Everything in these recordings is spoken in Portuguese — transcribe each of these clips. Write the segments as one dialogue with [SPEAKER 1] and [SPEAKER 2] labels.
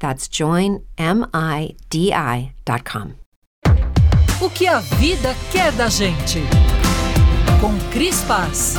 [SPEAKER 1] That's joinmidi.com.
[SPEAKER 2] O que a vida quer da gente? Com Cris Paz.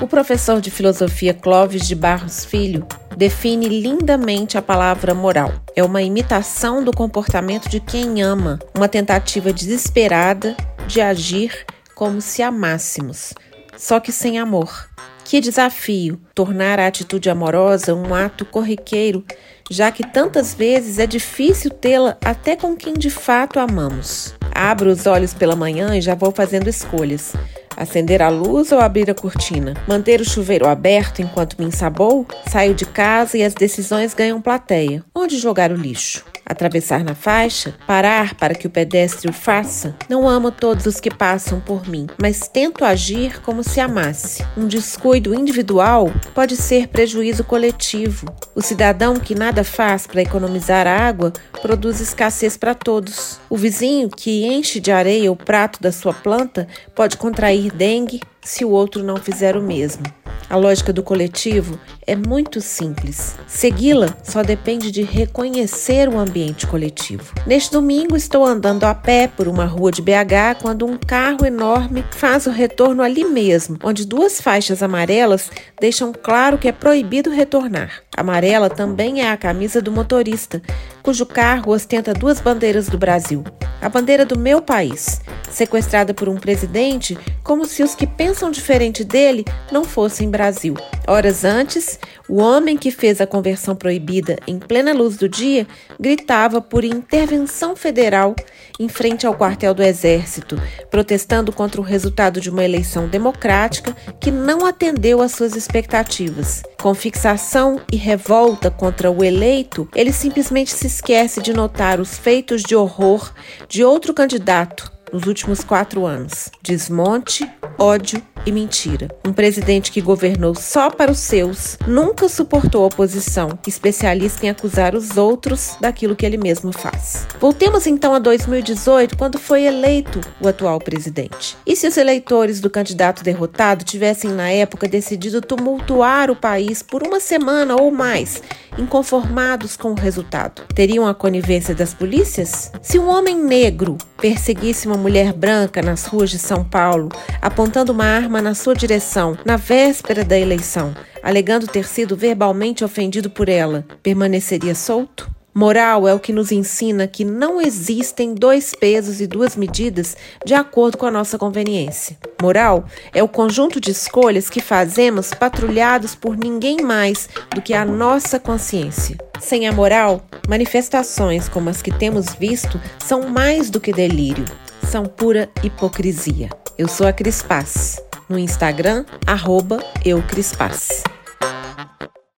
[SPEAKER 3] O professor de filosofia Clóvis de Barros Filho define lindamente a palavra moral. É uma imitação do comportamento de quem ama, uma tentativa desesperada de agir como se amássemos, só que sem amor. Que desafio tornar a atitude amorosa um ato corriqueiro, já que tantas vezes é difícil tê-la até com quem de fato amamos. Abro os olhos pela manhã e já vou fazendo escolhas. Acender a luz ou abrir a cortina? Manter o chuveiro aberto enquanto me ensabou? Saio de casa e as decisões ganham plateia. Onde jogar o lixo? Atravessar na faixa, parar para que o pedestre o faça. Não amo todos os que passam por mim, mas tento agir como se amasse. Um descuido individual pode ser prejuízo coletivo. O cidadão que nada faz para economizar água produz escassez para todos. O vizinho que enche de areia o prato da sua planta pode contrair dengue se o outro não fizer o mesmo. A lógica do coletivo é muito simples. Segui-la só depende de reconhecer o ambiente coletivo. Neste domingo, estou andando a pé por uma rua de BH quando um carro enorme faz o retorno ali mesmo, onde duas faixas amarelas deixam claro que é proibido retornar. Amarela também é a camisa do motorista, cujo carro ostenta duas bandeiras do Brasil. A bandeira do meu país, sequestrada por um presidente como se os que pensam diferente dele não fossem Brasil. Horas antes, o homem que fez a conversão proibida em plena luz do dia gritava por intervenção federal em frente ao quartel do Exército, protestando contra o resultado de uma eleição democrática que não atendeu às suas expectativas. Com fixação e revolta contra o eleito, ele simplesmente se esquece de notar os feitos de horror de outro candidato nos últimos quatro anos: desmonte, ódio e mentira. Um presidente que governou só para os seus, nunca suportou oposição, especialista em acusar os outros daquilo que ele mesmo faz. Voltemos então a 2018, quando foi eleito o atual presidente. E se os eleitores do candidato derrotado tivessem na época decidido tumultuar o país por uma semana ou mais, inconformados com o resultado? Teriam a conivência das polícias? Se um homem negro perseguisse uma mulher branca nas ruas de São Paulo, apontando uma arma na sua direção na véspera da eleição, alegando ter sido verbalmente ofendido por ela, permaneceria solto? Moral é o que nos ensina que não existem dois pesos e duas medidas de acordo com a nossa conveniência. Moral é o conjunto de escolhas que fazemos patrulhados por ninguém mais do que a nossa consciência. Sem a moral, manifestações como as que temos visto são mais do que delírio, são pura hipocrisia. Eu sou a Cris Paz. No Instagram, arroba.